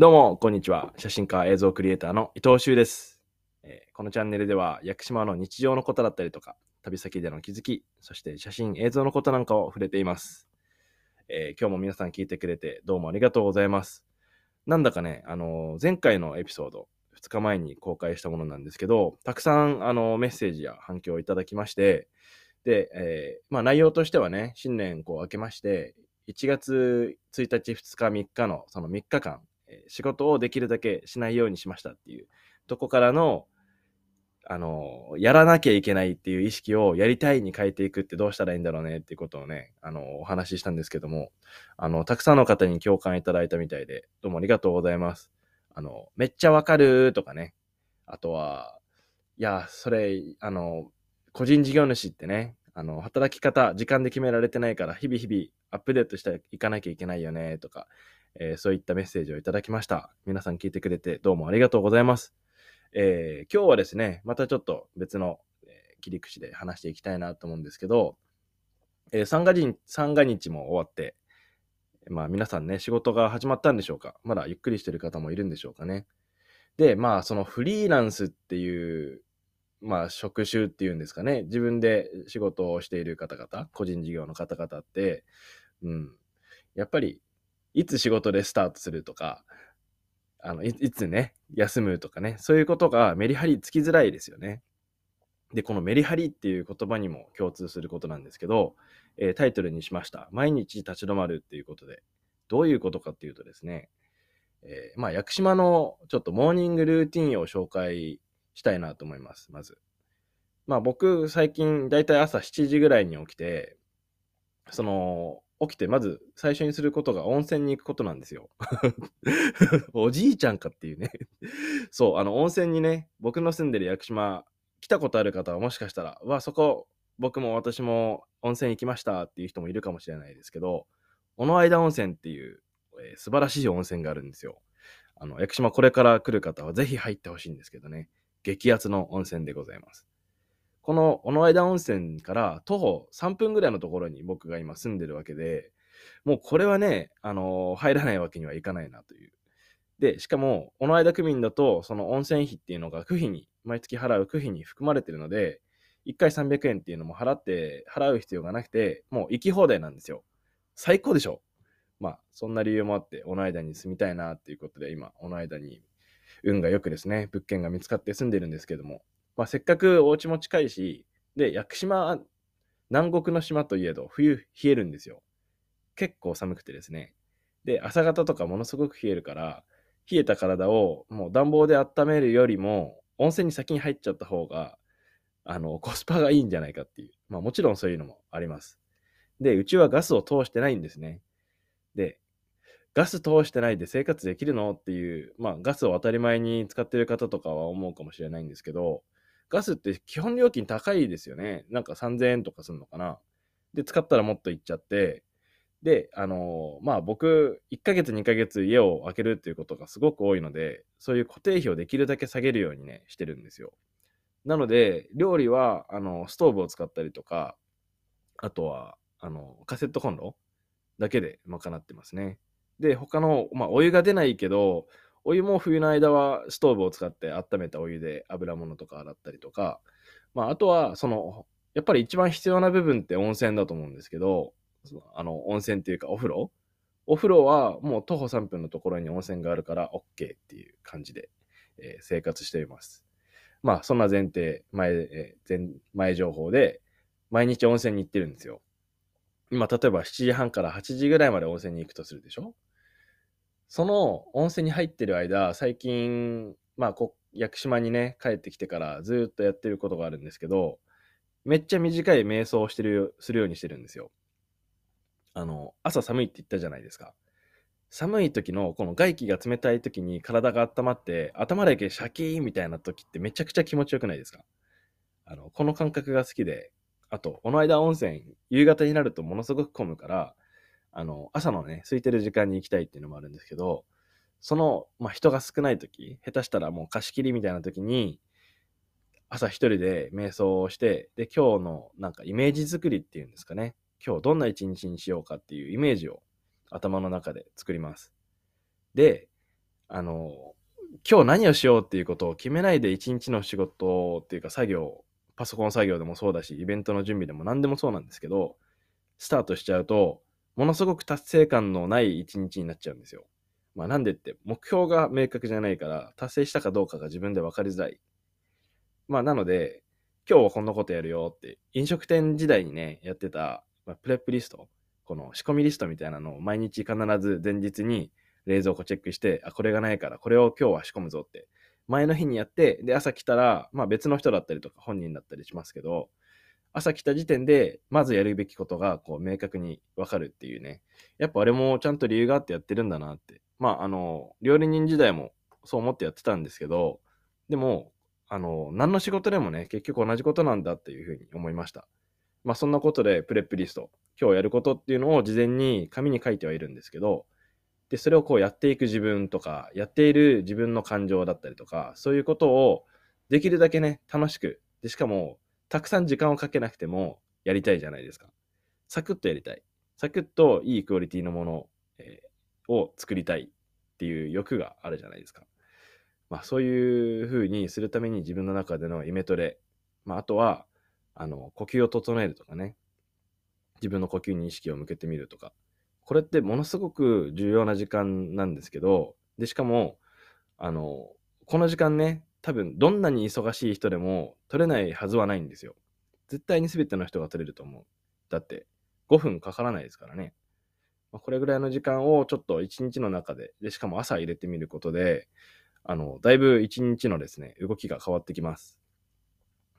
どうも、こんにちは。写真家、映像クリエイターの伊藤修です、えーこのチャンネルでは、屋久島の日常のことだったりとか、旅先での気づき、そして写真、映像のことなんかを触れています。えー今日も皆さん聞いてくれて、どうもありがとうございます。なんだかね、あのー前回のエピソード、2日前に公開したものなんですけど、たくさん、あのメッセージや反響をいただきまして、で、えまあ内容としてはね、新年こう明けまして、1月1日、2日、3日のその3日間、仕事をできるだけしないようにしましたっていうとこからの、あの、やらなきゃいけないっていう意識をやりたいに変えていくってどうしたらいいんだろうねっていうことをね、あの、お話ししたんですけども、あの、たくさんの方に共感いただいたみたいで、どうもありがとうございます。あの、めっちゃわかるとかね、あとは、いや、それ、あの、個人事業主ってね、あの、働き方、時間で決められてないから、日々日々アップデートしていかなきゃいけないよね、とか、えーそういったメッセージをいただきました。皆さん聞いてくれてどうもありがとうございます。えー今日はですね、またちょっと別の、え切り口で話していきたいなと思うんですけど、えー三が日三が日も終わって、まあ皆さんね、仕事が始まったんでしょうかまだゆっくりしてる方もいるんでしょうかね。で、まあそのフリーランスっていう、まあ職種っていうんですかね、自分で仕事をしている方々、個人事業の方々って、うん、やっぱりいつ仕事でスタートするとか、あのいいつね、休むとかね、そういうことがメリハリつきづらいですよね。で、このメリハリっていう言葉にも共通することなんですけど、えータイトルにしました。毎日立ち止まるっていうことで、どういうことかっていうとですね、えーまあ、屋久島のちょっとモーニングルーティンを紹介したいなと思います、まず。まあ僕、最近、だいたい朝7時ぐらいに起きて、その、起きてまず最初にすることが温泉に行くことなんですよ。おじいちゃんかっていうね。そう、あの温泉にね、僕の住んでる屋久島、来たことある方はもしかしたら、わ、そこ、僕も私も温泉行きましたっていう人もいるかもしれないですけど、小野間温泉っていう、えー素晴らしい温泉があるんですよ。あの、屋久島これから来る方はぜひ入ってほしいんですけどね。激アツの温泉でございます。この小野間温泉から徒歩3分ぐらいのところに僕が今住んでるわけで、もうこれはね、あのー入らないわけにはいかないなという。で、しかも、小野間区民だと、その温泉費っていうのが区費に、毎月払う区費に含まれてるので、1回300円っていうのも払って、払う必要がなくて、もう行き放題なんですよ。最高でしょまあ、そんな理由もあって、小野間に住みたいなっていうことで、今、小野間に運がよくですね、物件が見つかって住んでるんですけども、まあ、せっかくお家も近いし、で、屋久島、南国の島といえど、冬冷えるんですよ。結構寒くてですね。で、朝方とかものすごく冷えるから、冷えた体をもう暖房で温めるよりも、温泉に先に入っちゃった方が、あの、コスパがいいんじゃないかっていう。まあもちろんそういうのもあります。で、うちはガスを通してないんですね。で、ガス通してないで生活できるのっていう、まあガスを当たり前に使ってる方とかは思うかもしれないんですけど、ガスって基本料金高いですよね。なんか3000円とかするのかな。で、使ったらもっといっちゃって、で、あのまあ僕、1ヶ月2ヶ月家を空けるっていうことがすごく多いので、そういう固定費をできるだけ下げるようにね、してるんですよ。なので、料理は、あの、ストーブを使ったりとか、あとは、あの、カセットコンロだけで賄ってますね。で、他の、まあ、お湯が出ないけど、お湯も冬の間はストーブを使って温めたお湯で油物とか洗ったりとか、まあ、あとは、その、やっぱり一番必要な部分って温泉だと思うんですけど、あの、温泉っていうかお風呂お風呂はもう徒歩3分のところに温泉があるから OK っていう感じで、えー生活しています。まあ、そんな前提、前、えー前、前情報で、毎日温泉に行ってるんですよ。今、例えば7時半から8時ぐらいまで温泉に行くとするでしょ？その温泉に入ってる間、最近、まあ、こ屋久島にね、帰ってきてからずっとやってることがあるんですけど、めっちゃ短い瞑想をしてる、するようにしてるんですよ。あの、朝寒いって言ったじゃないですか。寒い時のこの外気が冷たい時に体が温まって頭だけシャキーンみたいな時ってめちゃくちゃ気持ちよくないですかあの、この感覚が好きで、あと、この間温泉、夕方になるとものすごく混むから、あの、朝のね、空いてる時間に行きたいっていうのもあるんですけど、その、まあ、人が少ない時、下手したらもう貸し切りみたいな時に、朝一人で瞑想をして、で、今日のなんかイメージ作りっていうんですかね。今日どんな一日にしようかっていうイメージを頭の中で作ります。で、あの、今日何をしようっていうことを決めないで一日の仕事っていうか作業、パソコン作業でもそうだし、イベントの準備でも何でもそうなんですけど、スタートしちゃうと、ものすごく達成感のない一日になっちゃうんですよ。まあなんでって、目標が明確じゃないから、達成したかどうかが自分で分かりづらい。まあなので、今日はこんなことやるよって、飲食店時代にね、やってた、まあ、プレップリスト、この仕込みリストみたいなのを毎日必ず前日に冷蔵庫チェックして、あ、これがないから、これを今日は仕込むぞって、前の日にやって、で、朝来たら、まあ別の人だったりとか本人だったりしますけど、朝来た時点で、まずやるべきことが、こう、明確にわかるっていうね。やっぱあれもちゃんと理由があってやってるんだなって。まあ、あの、料理人時代もそう思ってやってたんですけど、でも、あの、何の仕事でもね、結局同じことなんだっていうふうに思いました。まあ、そんなことで、プレップリスト、今日やることっていうのを事前に紙に書いてはいるんですけど、で、それをこうやっていく自分とか、やっている自分の感情だったりとか、そういうことをできるだけね、楽しく、で、しかも、たくさん時間をかけなくてもやりたいじゃないですか。サクッとやりたい。サクッといいクオリティのもの、えー、を作りたいっていう欲があるじゃないですか。まあそういう風にするために自分の中でのイメトレ、まああとは、あの、呼吸を整えるとかね、自分の呼吸に意識を向けてみるとか、これってものすごく重要な時間なんですけど、で、しかも、あの、この時間ね、多分どんなに忙しい人でも取れないはずはないんですよ。絶対に全ての人が取れると思う。だって5分かからないですからね。まあ、これぐらいの時間をちょっと一日の中で、で、しかも朝入れてみることで、あの、だいぶ一日のですね、動きが変わってきます。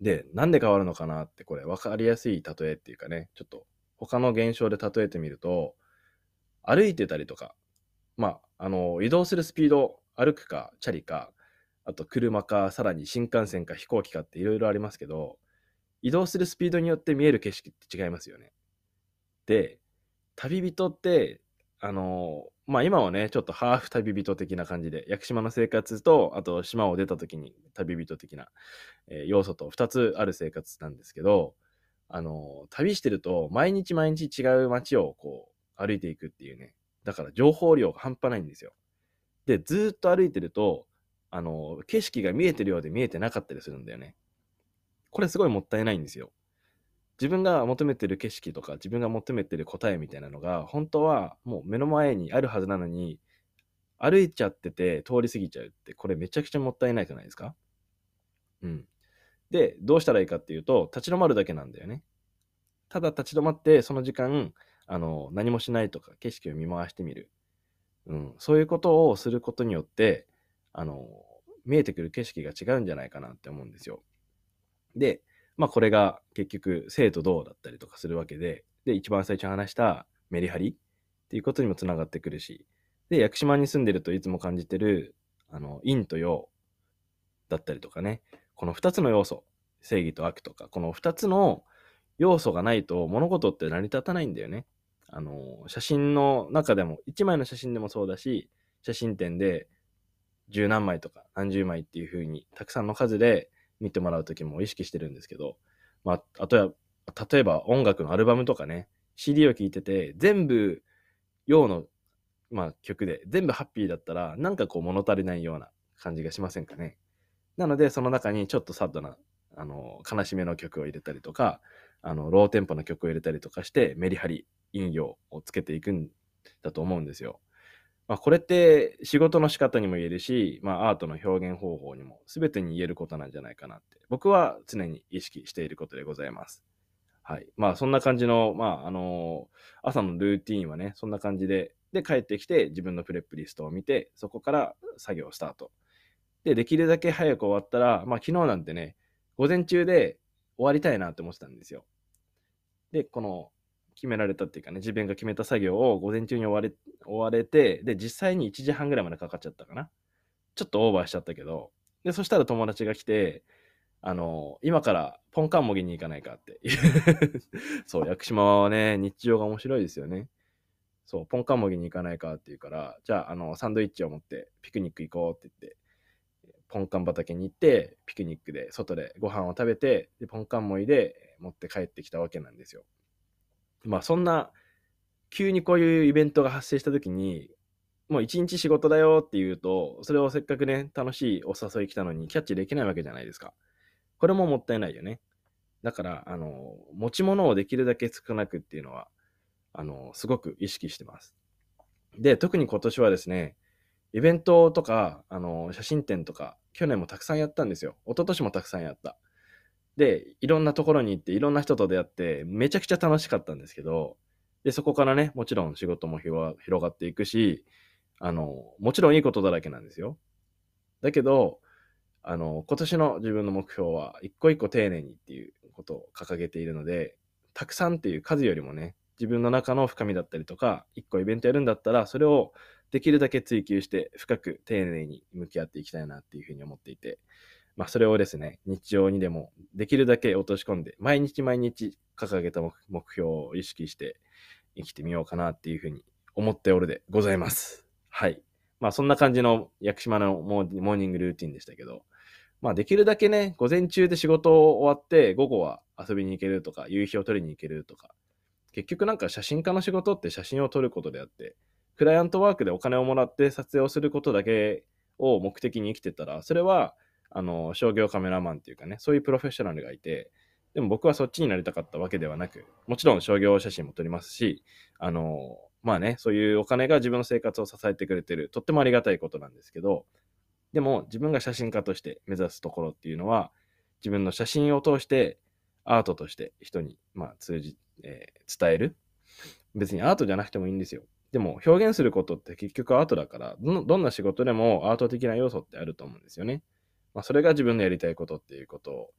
で、なんで変わるのかなって、これ分かりやすい例えっていうかね、ちょっと他の現象で例えてみると、歩いてたりとか、まあ、あの、移動するスピード、歩くか、チャリか、あと車か、さらに新幹線か飛行機かっていろいろありますけど、移動するスピードによって見える景色って違いますよね。で、旅人って、あの、まあ今はね、ちょっとハーフ旅人的な感じで、屋久島の生活と、あと島を出た時に旅人的な、えー、要素と2つある生活なんですけど、あの、旅してると毎日毎日違う街をこう、歩いていくっていうね。だから情報量が半端ないんですよ。で、ずっと歩いてると、あの、景色が見えてるようで見えてなかったりするんだよね。これすごいもったいないんですよ。自分が求めてる景色とか、自分が求めてる答えみたいなのが、本当はもう目の前にあるはずなのに、歩いちゃってて通り過ぎちゃうって、これめちゃくちゃもったいないじゃないですか。うん。で、どうしたらいいかっていうと、立ち止まるだけなんだよね。ただ立ち止まって、その時間、あの、何もしないとか、景色を見回してみる。うん、そういうことをすることによって、あの、見えてくる景色が違うんじゃないかなって思うんですよ。で、まあこれが結局生と動だったりとかするわけで、で、一番最初に話したメリハリっていうことにもつながってくるし、で、屋久島に住んでるといつも感じてる、あの、陰と陽だったりとかね、この2つの要素、正義と悪とか、この2つの要素がないと物事って成り立たないんだよね。あの、写真の中でも、1枚の写真でもそうだし、写真展で十何枚とか何十枚っていう風に、たくさんの数で見てもらうときも意識してるんですけど、まあ、あとは、例えば音楽のアルバムとかね、CD を聴いてて、全部、用の、まあ、曲で、全部ハッピーだったら、なんかこう物足りないような感じがしませんかね。なので、その中にちょっとサッドな、あの、悲しめの曲を入れたりとか、あの、ローテンポの曲を入れたりとかして、メリハリ、引用をつけていくんだと思うんですよ。まあ、これって仕事の仕方にも言えるし、まあ、アートの表現方法にも全てに言えることなんじゃないかなって僕は常に意識していることでございます。はい。まあそんな感じの、まああのー、朝のルーティンはね、そんな感じで、で帰ってきて自分のプレップリストを見て、そこから作業スタート。で、できるだけ早く終わったら、まあ昨日なんてね、午前中で終わりたいなって思ってたんですよ。で、この決められたっていうかね、自分が決めた作業を午前中に終われ終われて、で、実際に1時半ぐらいまでかかっちゃったかな。ちょっとオーバーしちゃったけど、で、そしたら友達が来て、あの、今からポンカンもぎに行かないかって。そう、屋久島はね、日常が面白いですよね。そう、ポンカンもぎに行かないかって言うから、じゃあ、あの、サンドイッチを持ってピクニック行こうって言って、ポンカン畑に行って、ピクニックで外でご飯を食べて、でポンカンもいで持って帰ってきたわけなんですよ。まあそんな、急にこういうイベントが発生した時に、もう一日仕事だよって言うと、それをせっかくね、楽しいお誘い来たのにキャッチできないわけじゃないですか。これももったいないよね。だから、あの、持ち物をできるだけ少なくっていうのは、あの、すごく意識してます。で、特に今年はですね、イベントとか、あの、写真展とか、去年もたくさんやったんですよ。一昨年もたくさんやった。で、いろんなところに行って、いろんな人と出会って、めちゃくちゃ楽しかったんですけど、で、そこからね、もちろん仕事も広がっていくし、あの、もちろんいいことだらけなんですよ。だけど、あの、今年の自分の目標は、一個一個丁寧にっていうことを掲げているので、たくさんっていう数よりもね、自分の中の深みだったりとか、一個イベントやるんだったら、それをできるだけ追求して深く丁寧に向き合っていきたいなっていうふうに思っていて、まあそれをですね、日常にでもできるだけ落とし込んで、毎日毎日掲げた目標を意識して生きてみようかなっていうふうに思っておるでございます。はい。まあそんな感じの屋久島のモーニングルーティンでしたけど、まあできるだけね、午前中で仕事を終わって午後は遊びに行けるとか、夕日を撮りに行けるとか、結局なんか写真家の仕事って写真を撮ることであって、クライアントワークでお金をもらって撮影をすることだけを目的に生きてたら、それは、あの、商業カメラマンっていうかね、そういうプロフェッショナルがいて、でも僕はそっちになりたかったわけではなく、もちろん商業写真も撮りますし、あの、まあね、そういうお金が自分の生活を支えてくれてる、とってもありがたいことなんですけど、でも自分が写真家として目指すところっていうのは、自分の写真を通してアートとして人に、まあ、通じ、えー、伝える。別にアートじゃなくてもいいんですよ。でも表現することって結局アートだからど、どんな仕事でもアート的な要素ってあると思うんですよね。まあ、それが自分のやりたいことっていうことを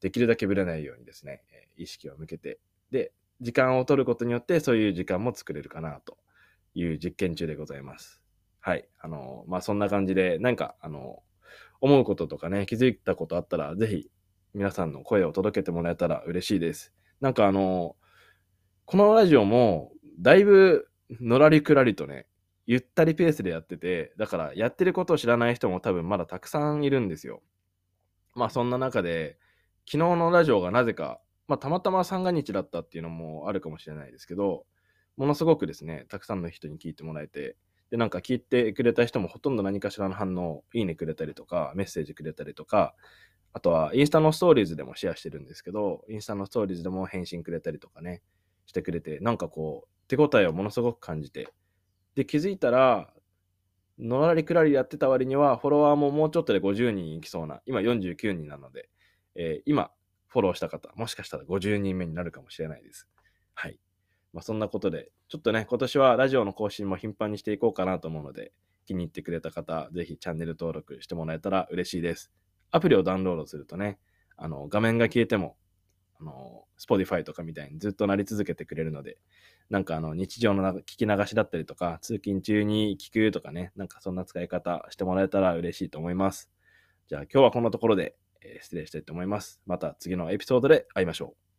できるだけぶれないようにですね、意識を向けて、で、時間を取ることによってそういう時間も作れるかなという実験中でございます。はい。あの、まあ、そんな感じで、なんか、あの、思うこととかね、気づいたことあったら、ぜひ皆さんの声を届けてもらえたら嬉しいです。なんかあの、このラジオも、だいぶのらりくらりとね、ゆったりペースでやってて、だからやってることを知らない人も多分まだたくさんいるんですよ。まあそんな中で、昨日のラジオがなぜかまあ、たまたま三が日だったっていうのもあるかもしれないですけど、ものすごくですね、たくさんの人に聞いてもらえて、で、なんか聞いてくれた人もほとんど何かしらの反応、いいねくれたりとか、メッセージくれたりとか、あとはインスタのストーリーズでもシェアしてるんですけど、インスタのストーリーズでも返信くれたりとかね、してくれて、なんかこう、手応えをものすごく感じて、で、気づいたら、のらりくらりやってた割には、フォロワーももうちょっとで50人いきそうな、今49人なので、えー、今、フォローした方、もしかしたら50人目になるかもしれないです。はい。まあ、そんなことで、ちょっとね、今年はラジオの更新も頻繁にしていこうかなと思うので、気に入ってくれた方、ぜひチャンネル登録してもらえたら嬉しいです。アプリをダウンロードするとね、あの画面が消えても、あの、Spotify とかみたいにずっとなり続けてくれるので、なんかあの日常の聞き流しだったりとか、通勤中に聞くとかね、なんかそんな使い方してもらえたら嬉しいと思います。じゃあ今日はこんなところでえ失礼したいと思います。また次のエピソードで会いましょう。